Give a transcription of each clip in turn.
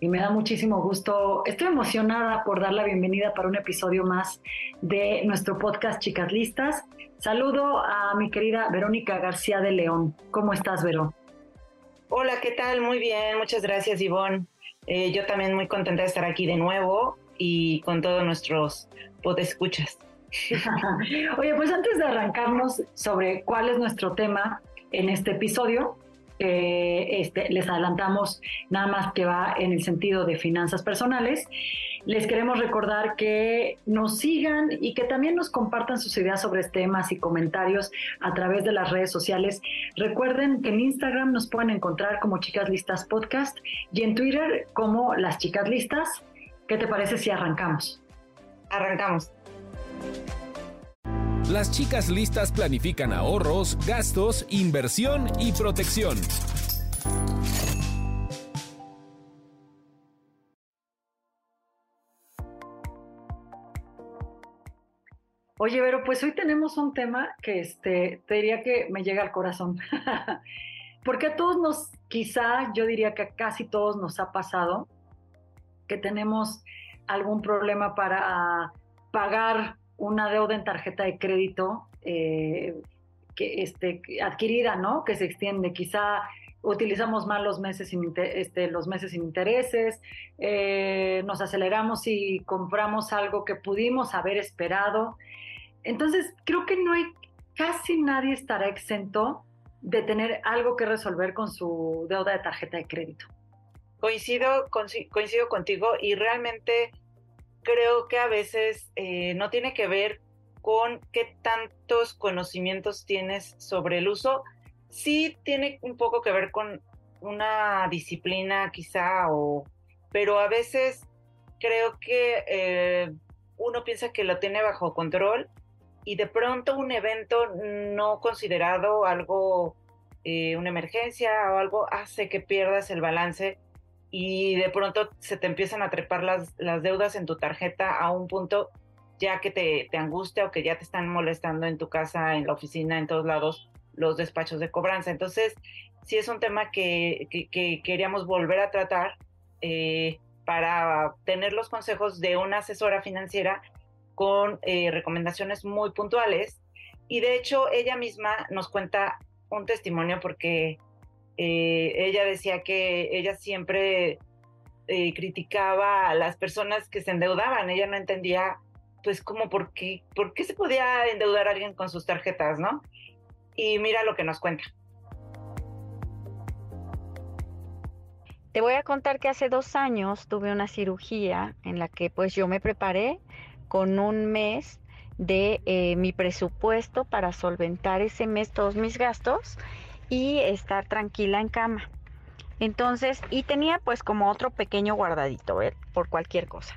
y me da muchísimo gusto. Estoy emocionada por dar la bienvenida para un episodio más de nuestro podcast Chicas Listas. Saludo a mi querida Verónica García de León. ¿Cómo estás, Vero? Hola, ¿qué tal? Muy bien, muchas gracias, Ivonne. Eh, yo también muy contenta de estar aquí de nuevo y con todos nuestros podescuchas. Oye, pues antes de arrancarnos sobre cuál es nuestro tema en este episodio, este, les adelantamos nada más que va en el sentido de finanzas personales. Les queremos recordar que nos sigan y que también nos compartan sus ideas sobre temas y comentarios a través de las redes sociales. Recuerden que en Instagram nos pueden encontrar como Chicas Listas Podcast y en Twitter como Las Chicas Listas. ¿Qué te parece si arrancamos? Arrancamos. Las chicas listas planifican ahorros, gastos, inversión y protección. Oye, pero pues hoy tenemos un tema que este, te diría que me llega al corazón. Porque a todos nos, quizá yo diría que a casi todos nos ha pasado que tenemos algún problema para pagar una deuda en tarjeta de crédito eh, que, este, adquirida, ¿no? Que se extiende. Quizá utilizamos mal los meses sin, este, los meses sin intereses, eh, nos aceleramos y compramos algo que pudimos haber esperado. Entonces, creo que no hay, casi nadie estará exento de tener algo que resolver con su deuda de tarjeta de crédito. Coincido, coincido contigo y realmente creo que a veces eh, no tiene que ver con qué tantos conocimientos tienes sobre el uso, sí tiene un poco que ver con una disciplina quizá, o, pero a veces creo que eh, uno piensa que lo tiene bajo control y de pronto un evento no considerado algo, eh, una emergencia o algo, hace que pierdas el balance y de pronto se te empiezan a trepar las, las deudas en tu tarjeta a un punto ya que te, angustia o que ya te están molestando en tu casa, en la oficina, en todos lados, los despachos de cobranza. Entonces, sí es un tema que, que, queríamos volver a tratar eh, para tener los consejos de una asesora financiera con eh, recomendaciones muy puntuales. Y de hecho, ella misma nos cuenta un testimonio porque eh, ella decía que ella siempre eh, criticaba a las personas que se endeudaban, ella no entendía pues qué, por qué se podía endeudar a alguien con sus tarjetas, ¿no? Y mira lo que nos cuenta. Te voy a contar que hace dos años tuve una cirugía en la que pues yo me preparé con un mes de eh, mi presupuesto para solventar ese mes todos mis gastos y estar tranquila en cama. Entonces, y tenía pues como otro pequeño guardadito, ¿ver? Por cualquier cosa.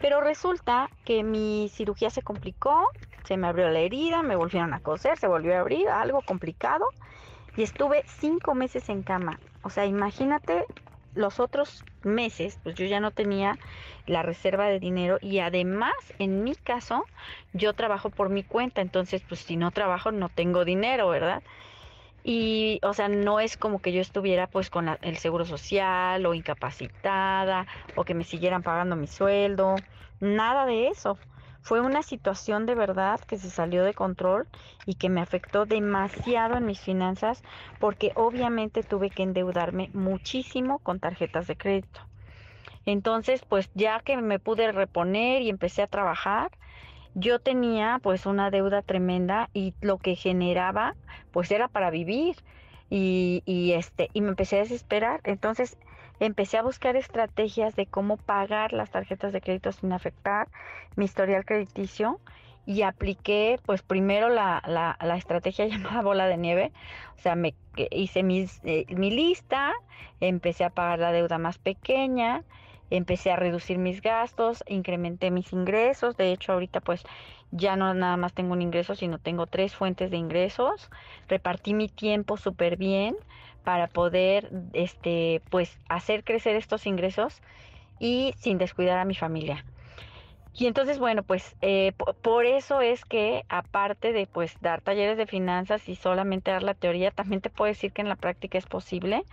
Pero resulta que mi cirugía se complicó, se me abrió la herida, me volvieron a coser, se volvió a abrir, algo complicado. Y estuve cinco meses en cama. O sea, imagínate los otros meses, pues yo ya no tenía la reserva de dinero y además, en mi caso, yo trabajo por mi cuenta. Entonces, pues si no trabajo, no tengo dinero, ¿verdad? Y, o sea, no es como que yo estuviera pues con el seguro social o incapacitada o que me siguieran pagando mi sueldo, nada de eso. Fue una situación de verdad que se salió de control y que me afectó demasiado en mis finanzas porque obviamente tuve que endeudarme muchísimo con tarjetas de crédito. Entonces, pues ya que me pude reponer y empecé a trabajar, yo tenía pues una deuda tremenda y lo que generaba pues era para vivir y, y, este y me empecé a desesperar. Entonces empecé a buscar estrategias de cómo pagar las tarjetas de crédito sin afectar mi historial crediticio y apliqué pues primero la, la, la estrategia llamada bola de nieve. O sea me hice mis, eh, mi lista empecé a pagar la deuda más pequeña empecé a reducir mis gastos, incrementé mis ingresos, de hecho ahorita pues ya no nada más tengo un ingreso, sino tengo tres fuentes de ingresos, repartí mi tiempo súper bien para poder este pues hacer crecer estos ingresos y sin descuidar a mi familia. Y entonces, bueno, pues eh, por eso es que aparte de pues dar talleres de finanzas y solamente dar la teoría, también te puedo decir que en la práctica es posible,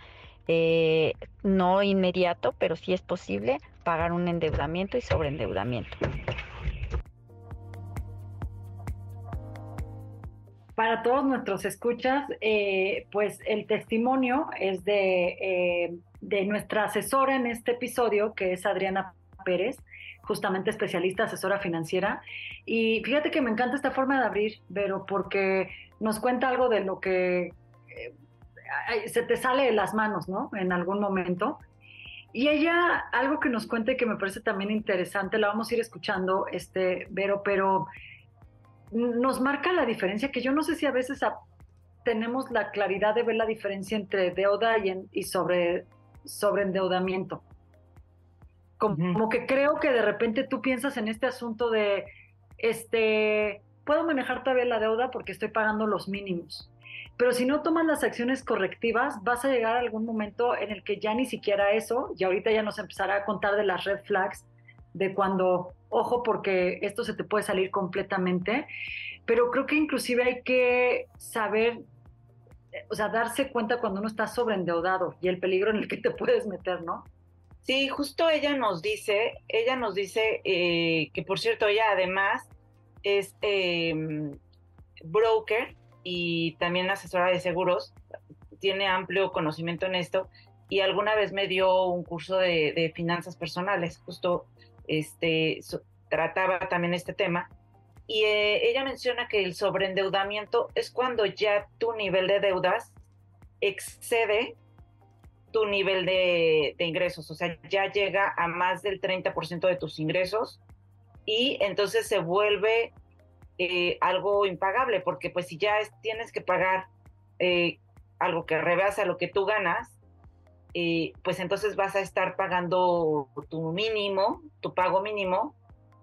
eh, no inmediato, pero sí es posible pagar un endeudamiento y sobreendeudamiento. Para todos nuestros escuchas, eh, pues el testimonio es de, de nuestra asesora en este episodio, que es Adriana Pérez justamente especialista, asesora financiera. Y fíjate que me encanta esta forma de abrir, pero porque nos cuenta algo de lo que eh, se te sale de las manos, ¿no? En algún momento. Y ella, algo que nos cuente que me parece también interesante, la vamos a ir escuchando, este, Vero, pero nos marca la diferencia, que yo no sé si a veces tenemos la claridad de ver la diferencia entre deuda y, y sobre, sobre endeudamiento. Como, que creo que de repente tú piensas en este asunto de, este, puedo manejar todavía la deuda porque estoy pagando los mínimos. Pero si no tomas las acciones correctivas, vas a llegar a algún momento en el que ya ni siquiera eso, y ahorita ya nos empezará a contar de las red flags, de cuando, ojo, porque esto se te puede salir completamente, pero creo que inclusive hay que saber, o sea, darse cuenta cuando uno está sobreendeudado y el peligro en el que te puedes meter, ¿no? Sí, justo ella nos dice, ella nos dice eh, que por cierto ella además es em, broker y también asesora de seguros, tiene amplio conocimiento en esto y alguna vez me dio un curso de, finanzas personales, justo este trataba también este tema y eh, ella menciona que el sobreendeudamiento es cuando ya tu nivel de deudas excede tu nivel de, ingresos, o sea, ya llega a más del 30% de tus ingresos y entonces se vuelve eh, algo impagable, porque pues si ya tienes que pagar eh, algo que rebasa lo que tú ganas, eh, pues entonces vas a estar pagando tu mínimo, tu pago mínimo,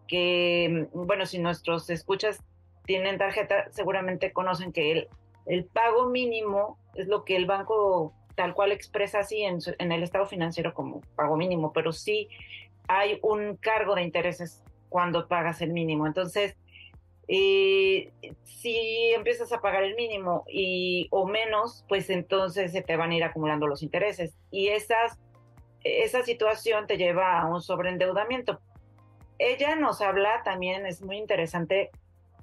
que bueno, si nuestros escuchas tienen tarjeta, seguramente conocen que el, el pago mínimo es lo que el banco tal cual expresa así en, el estado financiero como pago mínimo, pero sí hay un cargo de intereses cuando pagas el mínimo. Entonces, eh, si empiezas a pagar el mínimo y o menos, pues entonces se te van a ir acumulando los intereses y esas, esa situación te lleva a un sobreendeudamiento. Ella nos habla también, es muy interesante,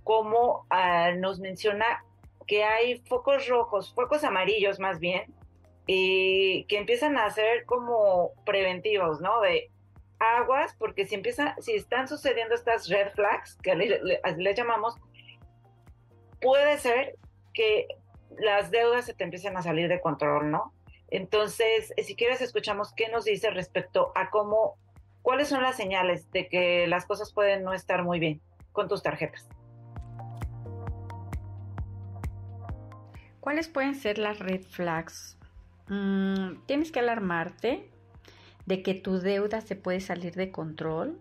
cómo ah, nos menciona que hay focos rojos, focos amarillos más bien, y que empiezan a ser como preventivos, ¿no? Aguas, porque si empiezan, si están sucediendo estas red flags, que le, llamamos, puede ser que las deudas se te empiecen a salir de control, ¿no? Entonces, si quieres, escuchamos qué nos dice respecto a cómo, cuáles son las señales de que las cosas pueden no estar muy bien con tus tarjetas. ¿Cuáles pueden ser las red flags Mm, tienes que alarmarte de que tu deuda se puede salir de control,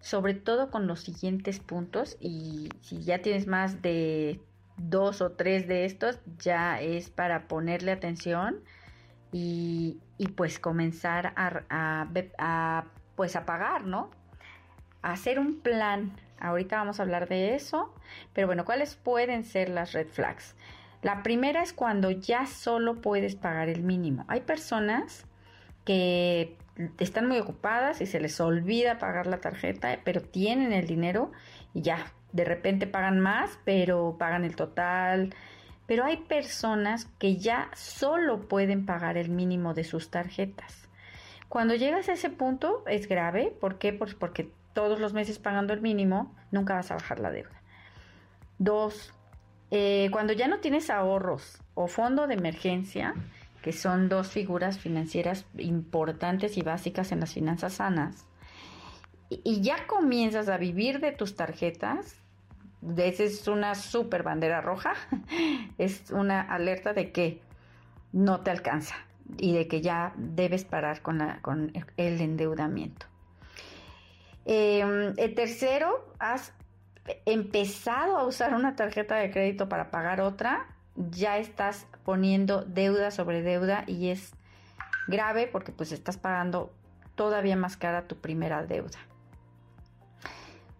sobre todo con los siguientes puntos y si ya tienes más de dos o tres de estos, ya es para ponerle atención y, pues comenzar a, pues a pagar, ¿no? hacer un plan. Ahorita vamos a hablar de eso, pero bueno, ¿cuáles pueden ser las red flags? La primera es cuando ya solo puedes pagar el mínimo. Hay personas que están muy ocupadas y se les olvida pagar la tarjeta, pero tienen el dinero y ya, de repente pagan más, pero pagan el total. Pero hay personas que ya solo pueden pagar el mínimo de sus tarjetas. Cuando llegas a ese punto es grave, ¿por qué? Pues porque todos los meses pagando el mínimo nunca vas a bajar la deuda. Dos, eh, cuando ya no tienes ahorros o fondo de emergencia, que son dos figuras financieras importantes y básicas en las finanzas sanas, y, ya comienzas a vivir de tus tarjetas, esa es una super bandera roja, es una alerta de que no te alcanza y de que ya debes parar con, la, con el endeudamiento. Em, el tercero, has empezado a usar una tarjeta de crédito para pagar otra, ya estás poniendo deuda sobre deuda y es grave porque pues estás pagando todavía más cara tu primera deuda.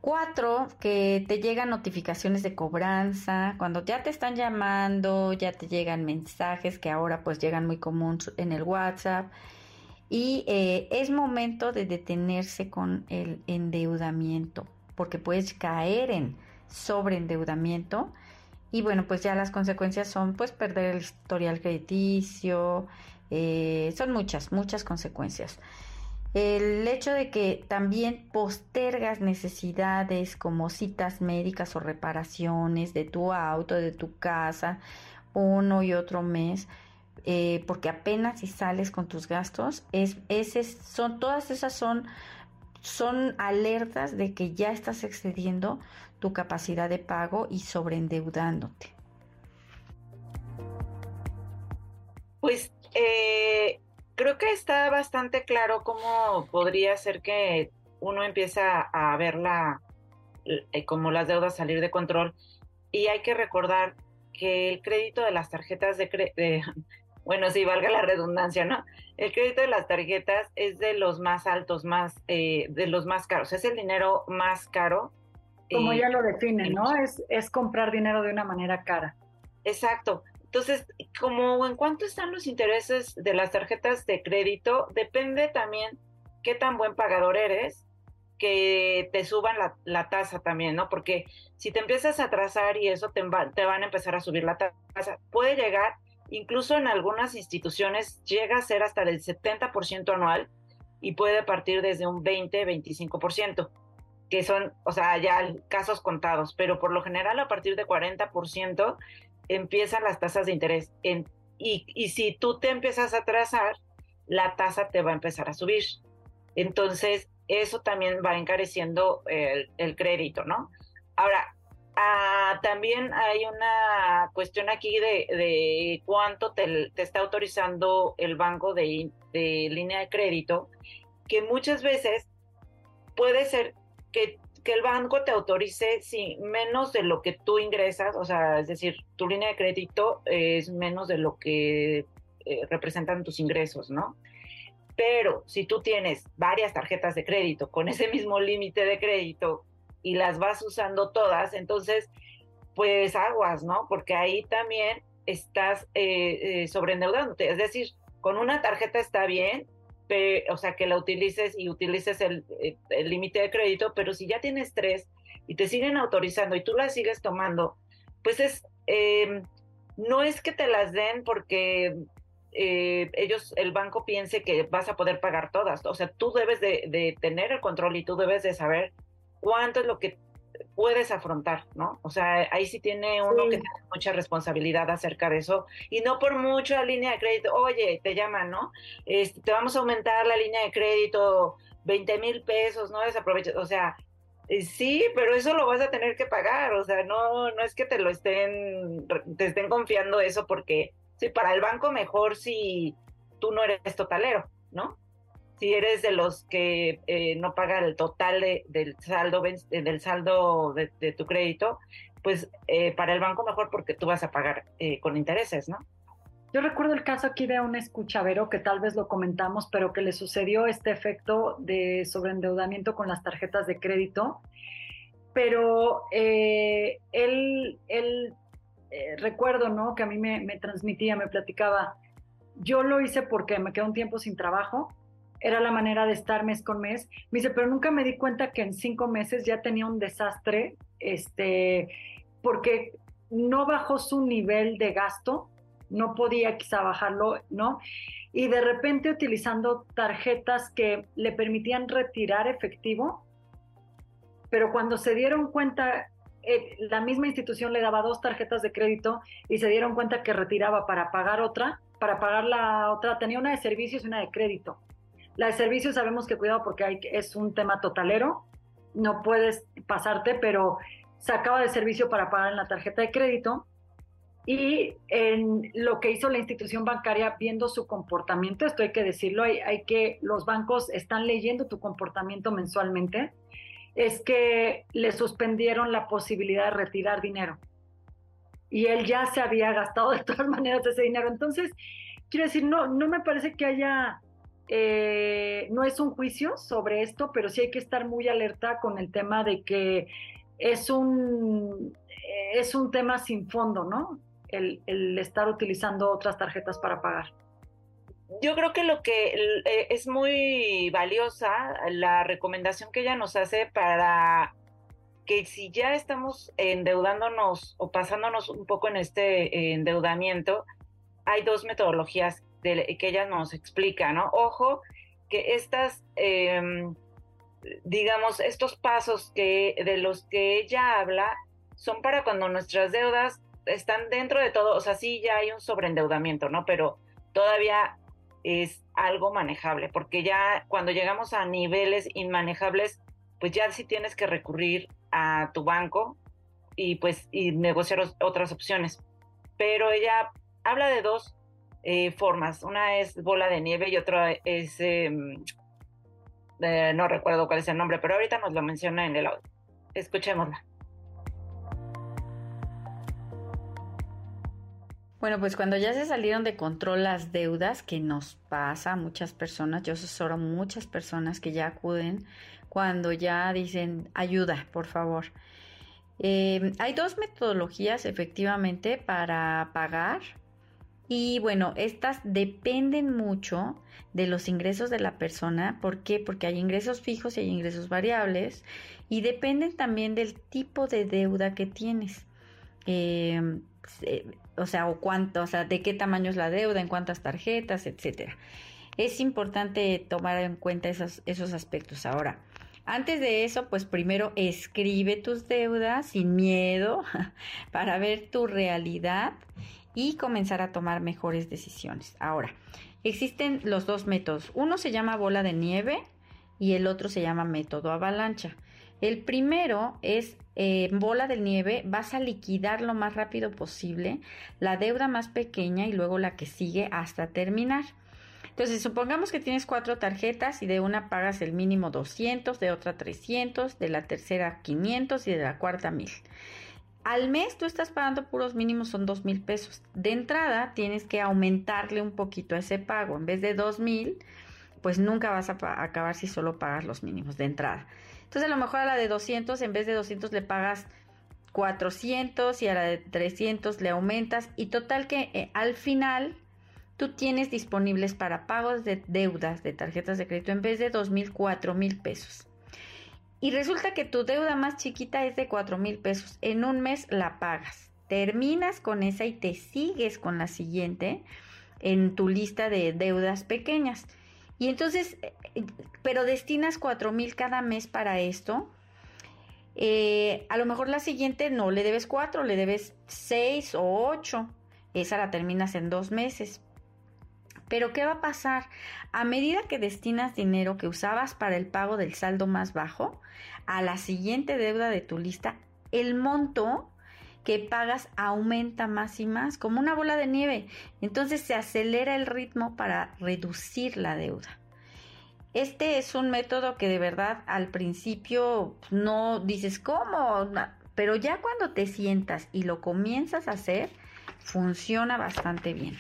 Cuatro, que te llegan notificaciones de cobranza, cuando ya te están llamando, ya te llegan mensajes que ahora pues llegan muy común en el WhatsApp. Y eh, es momento de detenerse con el endeudamiento, porque puedes caer en sobreendeudamiento. Y bueno, pues ya las consecuencias son pues perder el historial crediticio, eh, son muchas, muchas consecuencias. El hecho de que también postergas necesidades como citas médicas o reparaciones de tu auto, de tu casa, uno y otro mes, eh, porque apenas si sales con tus gastos, es, ese, son, todas esas son, son alertas de que ya estás excediendo tu capacidad de pago y sobreendeudándote. Pues eh, creo que está bastante claro cómo podría ser que uno empieza a verla eh, como las deudas salir de control y hay que recordar que el crédito de las tarjetas de, bueno, sí, valga la redundancia, ¿no? El crédito de las tarjetas es de los más altos, más, eh, de los más caros, es el dinero más caro. Como ya lo definen, ¿no? Es, es comprar dinero de una manera cara. Exacto. Entonces, como en cuánto están los intereses de las tarjetas de crédito, depende también qué tan buen pagador eres, que te suban la, tasa también, ¿no? Porque si te empiezas a atrasar y eso te, te van a empezar a subir la tasa, puede llegar, incluso en algunas instituciones, llega a ser hasta del 70% anual y puede partir desde un 20, 25%, que son, o sea, ya casos contados, pero por lo general a partir de 40% empiezan las tasas de interés. Y, si tú te empiezas a atrasar, la tasa te va a empezar a subir. Entonces, eso también va encareciendo el, crédito, ¿no? Ahora, ah, también hay una cuestión aquí de, cuánto te, está autorizando el banco de línea de crédito, que muchas veces puede ser que que el banco te autorice si menos de lo que tú ingresas, o sea, es decir, tu línea de crédito es menos de lo que eh, representan tus ingresos, ¿no? Pero si tú tienes varias tarjetas de crédito con ese mismo límite de crédito y las vas usando todas, entonces, pues aguas, ¿no? Porque ahí también estás eh, eh sobreendeudándote. Es decir, con una tarjeta está bien, o sea, que la utilices y utilices el límite de crédito, pero si ya tienes tres y te siguen autorizando y tú las sigues tomando, pues es, em, no es que te las den porque eh, ellos, el banco piense que vas a poder pagar todas, o sea, tú debes de, de tener el control y tú debes de saber cuánto es lo que puedes afrontar, ¿no? O sea, ahí sí tiene uno que tener mucha responsabilidad acerca de eso y no por mucho la línea de crédito, oye, te llaman, ¿no? Este, te vamos a aumentar la línea de crédito 20 mil pesos, no desaproveches, o sea, eh, sí, pero eso lo vas a tener que pagar, o sea, no, no es que te lo estén, te estén confiando eso porque, sí, para el banco mejor si tú no eres totalero, ¿no? Si eres de los que eh, no paga el total del saldo eh, del saldo de, tu crédito, pues eh, para el banco mejor porque tú vas a pagar con intereses, ¿no? Yo recuerdo el caso aquí de un escuchavero que tal vez lo comentamos, pero que le sucedió este efecto de sobreendeudamiento con las tarjetas de crédito. Pero él, él recuerdo, ¿no? Que a mí me, me transmitía, me platicaba, yo lo hice porque me quedé un tiempo sin trabajo era la manera de estar mes con mes. Me dice, pero nunca me di cuenta que en cinco meses ya tenía un desastre, este, porque no bajó su nivel de gasto, no podía quizá bajarlo, ¿no? Y de repente utilizando tarjetas que le permitían retirar efectivo, pero cuando se dieron cuenta, eh, la misma institución le daba dos tarjetas de crédito y se dieron cuenta que retiraba para pagar otra, para pagar la otra, tenía una de servicios y una de crédito. La de servicios sabemos que cuidado porque hay, es un tema totalero, no puedes pasarte, pero sacaba de servicio para pagar en la tarjeta de crédito y en lo que hizo la institución bancaria viendo su comportamiento, esto hay que decirlo, hay, hay que los bancos están leyendo tu comportamiento mensualmente, es que le suspendieron la posibilidad de retirar dinero. Y él ya se había gastado de todas maneras ese dinero. Entonces, quiero decir, no, no me parece que haya, eh, no es un juicio sobre esto, pero sí hay que estar muy alerta con el tema de que es un, es un tema sin fondo, ¿no? el, estar utilizando otras tarjetas para pagar? Yo creo que lo que eh, es muy valiosa la recomendación que ella nos hace para que si ya estamos endeudándonos o pasándonos un poco en este endeudamiento, hay dos metodologías que ella nos explica, ¿no? Ojo, que estas, em, digamos, estos pasos que, de los que ella habla son para cuando nuestras deudas están dentro de todo, o sea, sí ya hay un sobreendeudamiento, ¿no? Pero todavía es algo manejable, porque ya cuando llegamos a niveles inmanejables, pues ya sí tienes que recurrir a tu banco y pues y negociar otras opciones. Pero ella habla de dos eh, formas, una es bola de nieve y otra es, em, eh, no recuerdo cuál es el nombre, pero ahorita nos lo menciona en el audio. Escuchémosla. Bueno, pues cuando ya se salieron de control las deudas, que nos pasa a muchas personas, yo asesoro muchas personas que ya acuden cuando ya dicen ayuda, por favor. Em, hay dos metodologías efectivamente para pagar y bueno, estas dependen mucho de los ingresos de la persona. ¿Por qué? Porque hay ingresos fijos y hay ingresos variables y dependen también del tipo de deuda que tienes. Eh, o sea, o cuánto, o sea, de qué tamaño es la deuda, en cuántas tarjetas, etcétera. Es importante tomar en cuenta esos, esos aspectos. Ahora, antes de eso, pues primero escribe tus deudas sin miedo para ver tu realidad y comenzar a tomar mejores decisiones. Ahora, existen los dos métodos. Uno se llama bola de nieve y el otro se llama método avalancha. El primero es eh, bola de nieve, vas a liquidar lo más rápido posible la deuda más pequeña y luego la que sigue hasta terminar. Entonces, supongamos que tienes cuatro tarjetas y de una pagas el mínimo 200, de otra 300, de la tercera 500 y de la cuarta 1000. Al mes tú estás pagando puros mínimos, son dos mil pesos. De entrada tienes que aumentarle un poquito a ese pago. En vez de dos mil, pues nunca vas a acabar si solo pagas los mínimos de entrada. Entonces a lo mejor a la de 200, en vez de 200 le pagas 400 y a la de 300 le aumentas y total que eh, al final tú tienes disponibles para pagos de deudas de tarjetas de crédito en vez de 2 mil, 4 mil pesos. Y resulta que tu deuda más chiquita es de 4 mil pesos. En un mes la pagas. Terminas con esa y te sigues con la siguiente en tu lista de deudas pequeñas. Y entonces, eh, pero destinas cuatro mil cada mes para esto. Eh, a lo mejor la siguiente no le debes cuatro, le debes seis o ocho. Esa la terminas en dos meses. Pero ¿qué va a pasar? A medida que destinas dinero que usabas para el pago del saldo más bajo, a la siguiente deuda de tu lista, el monto que pagas aumenta más y más, como una bola de nieve. Entonces se acelera el ritmo para reducir la deuda. Este es un método que de verdad al principio no dices cómo, pero ya cuando te sientas y lo comienzas a hacer, funciona bastante bien.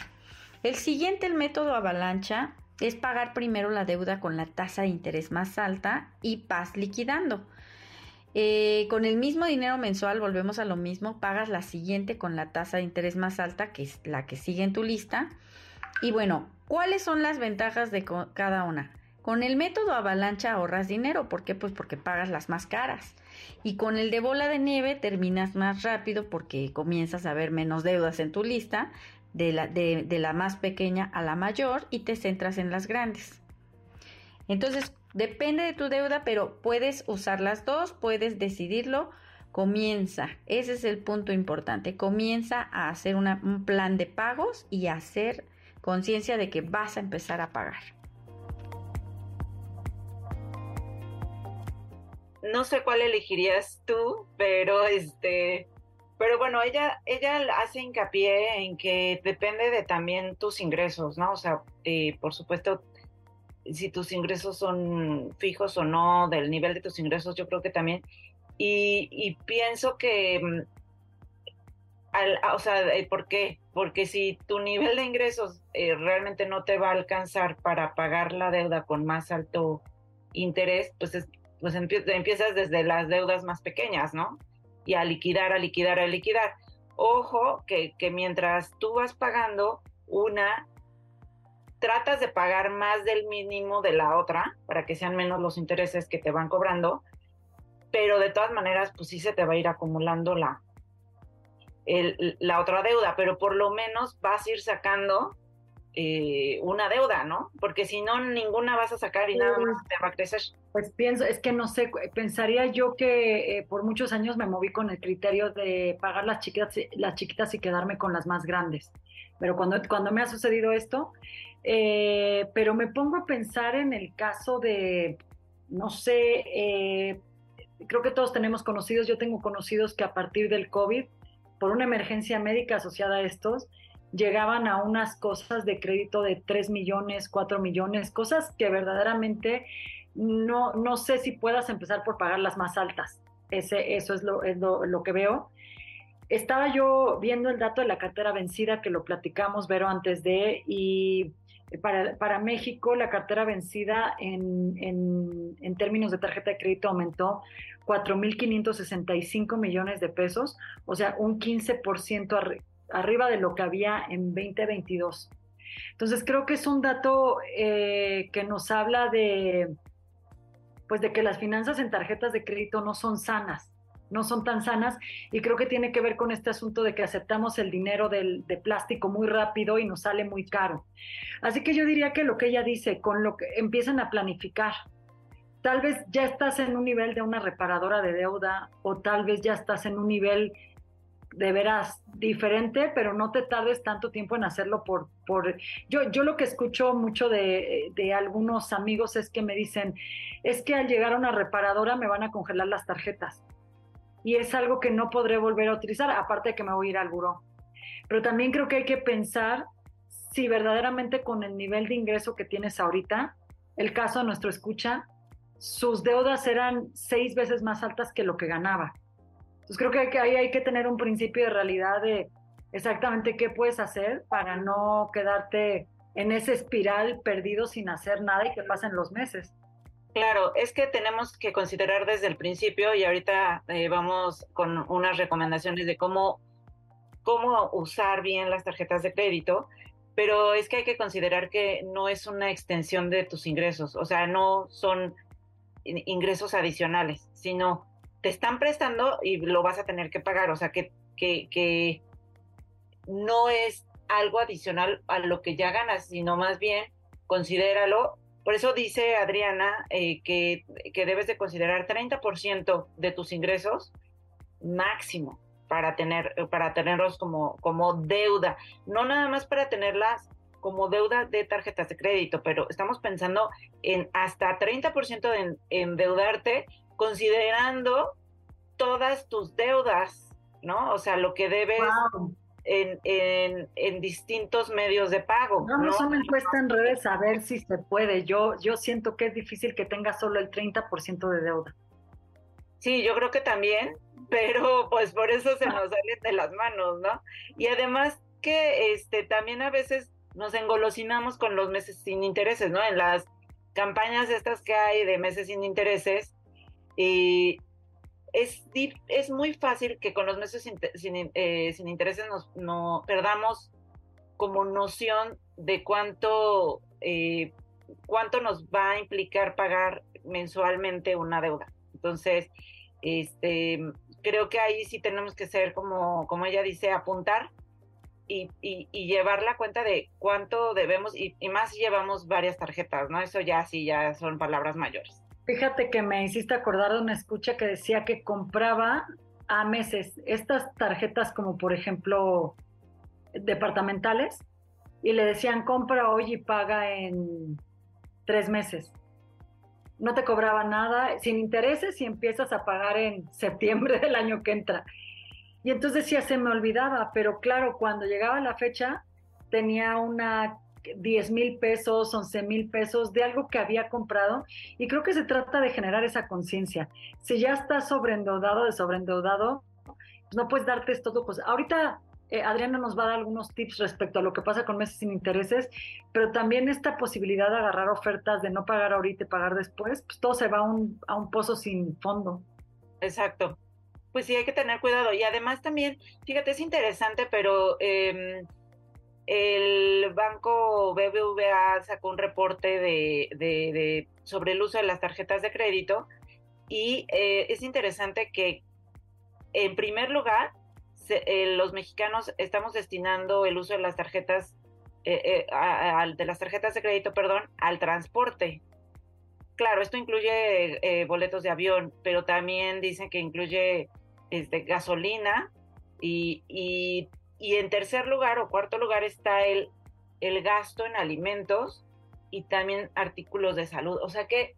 El siguiente, el método avalancha, es pagar primero la deuda con la tasa de interés más alta y vas liquidando. Eh, con el mismo dinero mensual, volvemos a lo mismo, pagas la siguiente con la tasa de interés más alta, que es la que sigue en tu lista. Y bueno, ¿cuáles son las ventajas de cada una? Con el método avalancha ahorras dinero, ¿por qué? Pues porque pagas las más caras. Y con el de bola de nieve terminas más rápido porque comienzas a ver menos deudas en tu lista, de la, de la más pequeña a la mayor, y te centras en las grandes. Entonces, Depende de tu deuda, pero puedes usar las dos, puedes decidirlo. Comienza, ese es el punto importante. Comienza a hacer un plan de pagos y a hacer conciencia de que vas a empezar a pagar. No sé cuál elegirías tú, pero este, Pero bueno, ella, ella hace hincapié en que depende de también tus ingresos, ¿no? O sea, eh, por supuesto, si tus ingresos son fijos o no, del nivel de tus ingresos, yo creo que también. Y, pienso que, mm, o sea, ¿por qué? Porque si tu nivel de ingresos eh, realmente no te va a alcanzar para pagar la deuda con más alto interés, pues, pues empiezas desde las deudas más pequeñas, ¿no? Y a liquidar, a liquidar, a liquidar. Ojo que, que mientras tú vas pagando una, tratas de pagar más del mínimo de la otra para que sean menos los intereses que te van cobrando, pero de todas maneras, pues sí se te va a ir acumulando la, la otra deuda, pero por lo menos vas a ir sacando eh, una deuda, ¿no? Porque si no, ninguna vas a sacar y nada más te va a crecer. Pues pienso, es que no sé, pensaría yo que eh, por muchos años me moví con el criterio de pagar las chiquitas, las chiquitas y quedarme con las más grandes. Pero cuando, cuando me ha sucedido esto, eh, pero me pongo a pensar en el caso de, no sé, eh, creo que todos tenemos conocidos, yo tengo conocidos que a partir del COVID, por una emergencia médica asociada a estos, llegaban a unas cosas de crédito de 3 millones, 4 millones, cosas que verdaderamente no, no sé si puedas empezar por pagar las más altas. Ese, eso es, lo, es lo, lo que veo. Estaba yo viendo el dato de la cartera vencida que lo platicamos, Vero, antes de, y para, para México, la cartera vencida en, en, términos de tarjeta de crédito aumentó 4.565 millones de pesos, o sea, un 15% arriba de lo que había en 2022. Entonces, creo que es un dato eh, que nos habla de, pues, de que las finanzas en tarjetas de crédito no son sanas no son tan sanas y creo que tiene que ver con este asunto de que aceptamos el dinero del, de plástico muy rápido y nos sale muy caro. Así que yo diría que lo que ella dice, con lo que empiezan a planificar, tal vez ya estás en un nivel de una reparadora de deuda o tal vez ya estás en un nivel de veras diferente, pero no te tardes tanto tiempo en hacerlo por, por... Yo, yo lo que escucho mucho de, de, algunos amigos es que me dicen, es que al llegar a una reparadora me van a congelar las tarjetas y es algo que no podré volver a utilizar, aparte de que me voy a ir al buró. Pero también creo que hay que pensar si verdaderamente con el nivel de ingreso que tienes ahorita, el caso de nuestro escucha, sus deudas eran seis veces más altas que lo que ganaba. Entonces creo que ahí hay que tener un principio de realidad de exactamente qué puedes hacer para no quedarte en esa espiral perdido sin hacer nada y que pasen los meses. Claro, es que tenemos que considerar desde el principio y ahorita eh, vamos con unas recomendaciones de cómo, cómo usar bien las tarjetas de crédito, pero es que hay que considerar que no es una extensión de tus ingresos, o sea, no son ingresos adicionales, sino te están prestando y lo vas a tener que pagar, o sea, que, que, que no es algo adicional a lo que ya ganas, sino más bien considéralo. Por eso dice Adriana eh, que, que, debes de considerar 30% de tus ingresos máximo para, tener, para tenerlos como, como deuda, no nada más para tenerlas como deuda de tarjetas de crédito, pero estamos pensando en hasta 30% de endeudarte considerando todas tus deudas, ¿no? O sea, lo que debes en, en, distintos medios de pago. No, no, encuesta en redes a ver si se puede. Yo, yo siento que es difícil que tenga solo el 30% de deuda. Sí, yo creo que también, pero pues por eso se nos sale de las manos, ¿no? Y además que este también a veces nos engolosinamos con los meses sin intereses, ¿no? En las campañas estas que hay de meses sin intereses, y es, es muy fácil que con los meses sin, sin, eh, intereses nos no, perdamos como noción de cuánto, eh, cuánto nos va a implicar pagar mensualmente una deuda. Entonces, este, creo que ahí sí tenemos que ser como, como ella dice, apuntar y, y, llevar la cuenta de cuánto debemos y, y, más si llevamos varias tarjetas, ¿no? Eso ya sí, ya son palabras mayores. Fíjate que me hiciste acordar de una escucha que decía que compraba a meses estas tarjetas como por ejemplo departamentales y le decían compra hoy y paga en tres meses. No te cobraba nada sin intereses y empiezas a pagar en septiembre del año que entra. Y entonces decía, se me olvidaba, pero claro, cuando llegaba la fecha, tenía una 10 mil pesos, 11 mil pesos de algo que había comprado y creo que se trata de generar esa conciencia. Si ya estás sobreendeudado, de pues no puedes darte esto. Pues ahorita eh, Adriana nos va a dar algunos tips respecto a lo que pasa con meses sin intereses, pero también esta posibilidad de agarrar ofertas, de no pagar ahorita y pagar después, pues todo se va a un, a un pozo sin fondo. Exacto. Pues sí, hay que tener cuidado. Y además también, fíjate, es interesante, pero... Eh, el banco BBVA sacó un reporte de, sobre el uso de las tarjetas de crédito y eh, es interesante que, en primer lugar, eh, los mexicanos estamos destinando el uso de las tarjetas eh, de las tarjetas de crédito, perdón, al transporte. Claro, esto incluye boletos de avión, pero también dicen que incluye este, gasolina y y en tercer lugar o cuarto lugar está el, el gasto en alimentos y también artículos de salud. O sea que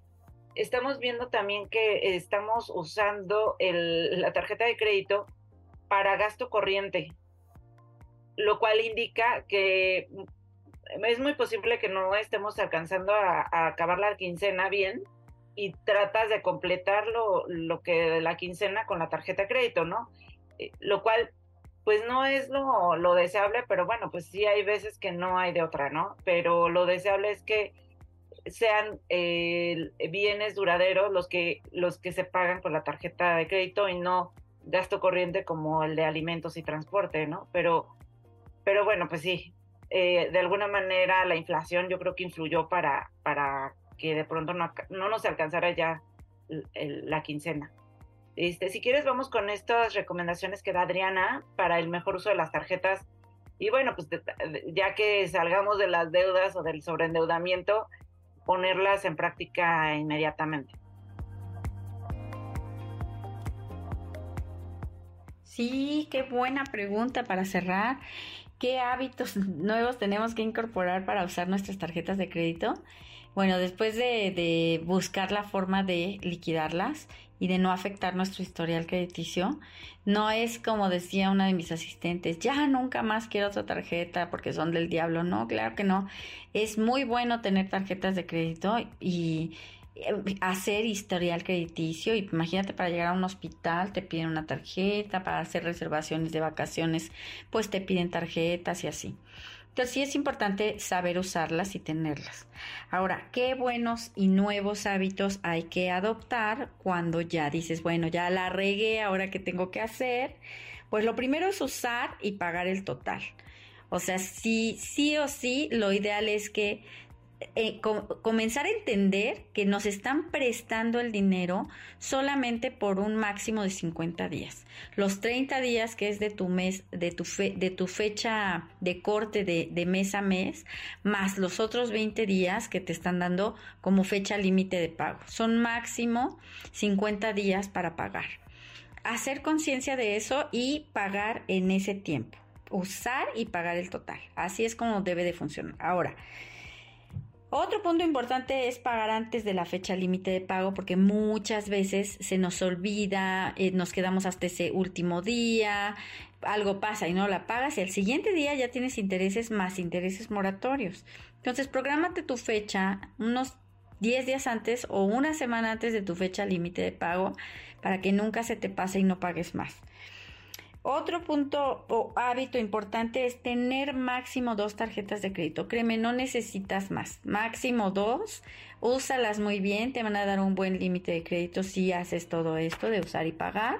estamos viendo también que estamos usando la tarjeta de crédito para gasto corriente, lo cual indica que es muy posible que no estemos alcanzando a, acabar la quincena bien y tratas de completar lo, lo que la quincena con la tarjeta de crédito, ¿no? Eh, lo cual pues no es lo, deseable, pero bueno, pues sí hay veces que no hay de otra, ¿no? Pero lo deseable es que sean eh, bienes duraderos los que, los que se pagan con la tarjeta de crédito y no gasto corriente como el de alimentos y transporte, ¿no? Pero, pero bueno, pues sí, eh, de alguna manera la inflación yo creo que influyó para, para que de pronto no, no nos alcanzara ya la quincena. Este, si quieres, vamos con estas recomendaciones que da Adriana para el mejor uso de las tarjetas. Y bueno, pues ya que salgamos de las deudas o del sobreendeudamiento, ponerlas en práctica inmediatamente. Sí, qué buena pregunta para cerrar. ¿Qué hábitos nuevos tenemos que incorporar para usar nuestras tarjetas de crédito? Bueno, después de, de buscar la forma de liquidarlas, y de no afectar nuestro historial crediticio. No es como decía una de mis asistentes, ya nunca más quiero otra tarjeta porque son del diablo. No, claro que no. Es muy bueno tener tarjetas de crédito y eh, hacer historial crediticio. Imagínate para llegar a un hospital te piden una tarjeta, para hacer reservaciones de vacaciones pues te piden tarjetas y así. Entonces sí es importante saber usarlas y tenerlas. Ahora, ¿qué buenos y nuevos hábitos hay que adoptar cuando ya dices, bueno, ya la regué, ahora qué tengo que hacer? Pues lo primero es usar y pagar el total. O sea, sí, sí o sí, lo ideal es que eh, comenzar a entender que nos están prestando el dinero solamente por un máximo de 50 días. Los 30 días que es de tu mes, de tu, de tu fecha de corte de, de mes a mes, más los otros 20 días que te están dando como fecha límite de pago. Son máximo 50 días para pagar. Hacer conciencia de eso y pagar en ese tiempo. Usar y pagar el total. Así es como debe de funcionar. Ahora, otro punto importante es pagar antes de la fecha límite de pago porque muchas veces se nos olvida, eh, nos quedamos hasta ese último día, algo pasa y no la pagas y al siguiente día ya tienes intereses más intereses moratorios. Entonces, prográmate tu fecha unos 10 días antes o una semana antes de tu fecha límite de pago para que nunca se te pase y no pagues más. Otro punto o hábito importante es tener máximo dos tarjetas de crédito. Créeme, no necesitas más. Máximo dos. Úsalas muy bien. Te van a dar un buen límite de crédito si haces todo esto de usar y pagar.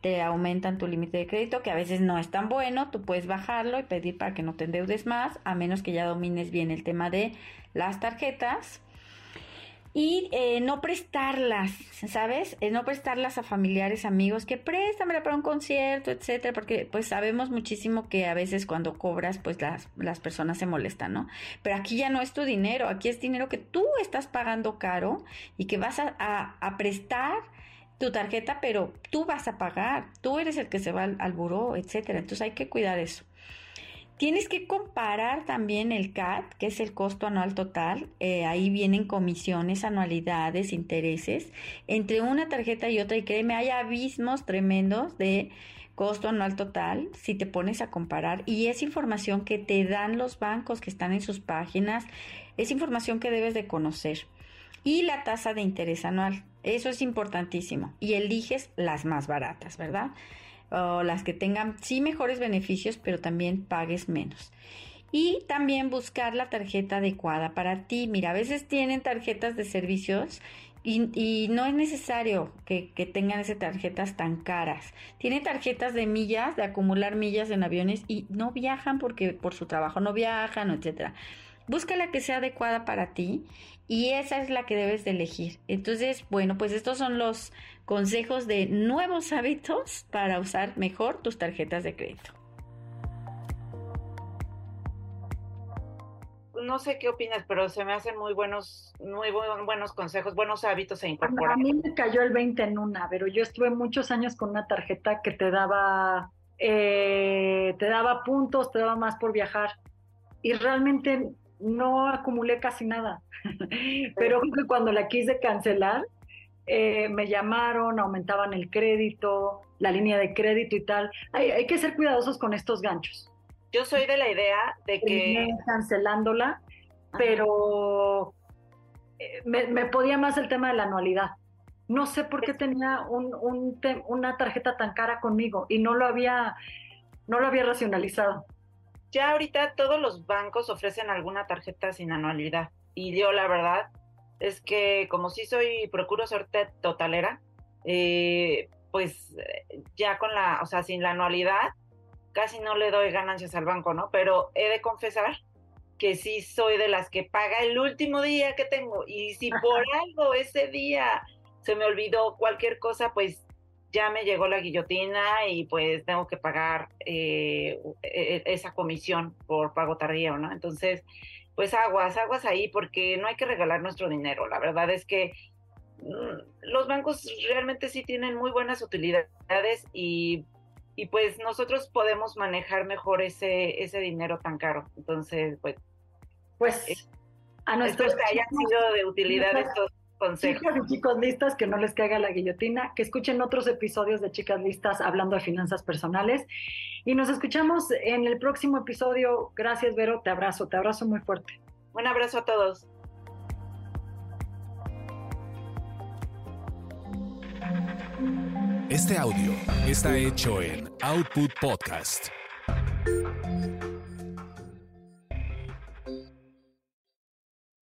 Te aumentan tu límite de crédito, que a veces no es tan bueno. Tú puedes bajarlo y pedir para que no te endeudes más, a menos que ya domines bien el tema de las tarjetas y eh, no prestarlas, ¿sabes? Eh, no prestarlas a familiares, amigos, que préstamela para un concierto, etcétera, porque pues sabemos muchísimo que a veces cuando cobras, pues las, las personas se molestan, ¿no? Pero aquí ya no es tu dinero, aquí es dinero que tú estás pagando caro y que vas a, a, prestar tu tarjeta, pero tú vas a pagar, tú eres el que se va al, al buró, etcétera. Entonces hay que cuidar eso. Tienes que comparar también el CAT, que es el costo anual total. Eh, ahí vienen comisiones, anualidades, intereses. Entre una tarjeta y otra, y créeme, hay abismos tremendos de costo anual total si te pones a comparar y es información que te dan los bancos que están en sus páginas, es información que debes de conocer. Y la tasa de interés anual, eso es importantísimo. Y eliges las más baratas, ¿verdad? O las que tengan sí mejores beneficios, pero también pagues menos. Y también buscar la tarjeta adecuada para ti. Mira, a veces tienen tarjetas de servicios y, no es necesario que, tengan esas tarjetas tan caras. Tienen tarjetas de millas, de acumular millas en aviones y no viajan porque por su trabajo no viajan, etcétera. Busca la que sea adecuada para ti y esa es la que debes de elegir. Entonces, bueno, pues estos son los consejos de nuevos hábitos para usar mejor tus tarjetas de crédito. no sé qué opinas, pero se me hacen muy buenos, muy buenos consejos, buenos hábitos a incorporar. A mí me cayó el 20 en una, pero yo estuve muchos años con una tarjeta que te daba, eh, te daba puntos, te daba más por viajar. Y realmente no acumulé casi nada. pero cuando la quise cancelar, eh, me llamaron, aumentaban el crédito, la línea de crédito y tal. Hay, hay que ser cuidadosos con estos ganchos. Yo soy de la idea de que... Cancelándola, pero eh, me, podía más el tema de la anualidad. No sé por qué tenía un, una tarjeta tan cara conmigo y no lo había, no lo había racionalizado. Ya ahorita todos los bancos ofrecen alguna tarjeta sin anualidad y yo la verdad es que como sí soy, procuro ser totalera, eh, pues eh, ya con la, o sea, sin la anualidad, casi no le doy ganancias al banco, ¿no? Pero he de confesar que sí soy de las que paga el último día que tengo. Y si por algo ese día se me olvidó cualquier cosa, pues ya me llegó la guillotina y pues tengo que pagar eh, e, e, esa comisión por pago tardío, ¿no? Entonces, pues aguas, aguas ahí, porque no hay que regalar nuestro dinero. La verdad es que mm, los bancos realmente sí tienen muy buenas utilidades y y pues nosotros podemos manejar mejor ese, ese dinero tan caro. Entonces, pues, pues eh, a nuestros que hayan sido de utilidad estos consejos. Chicas y chicos listas, que no les caiga la guillotina, que escuchen otros episodios de Chicas Listas hablando de finanzas personales. Y nos escuchamos en el próximo episodio. Gracias, Vero, te abrazo, te abrazo muy fuerte. Un abrazo a todos. Este audio está hecho en Output Podcast.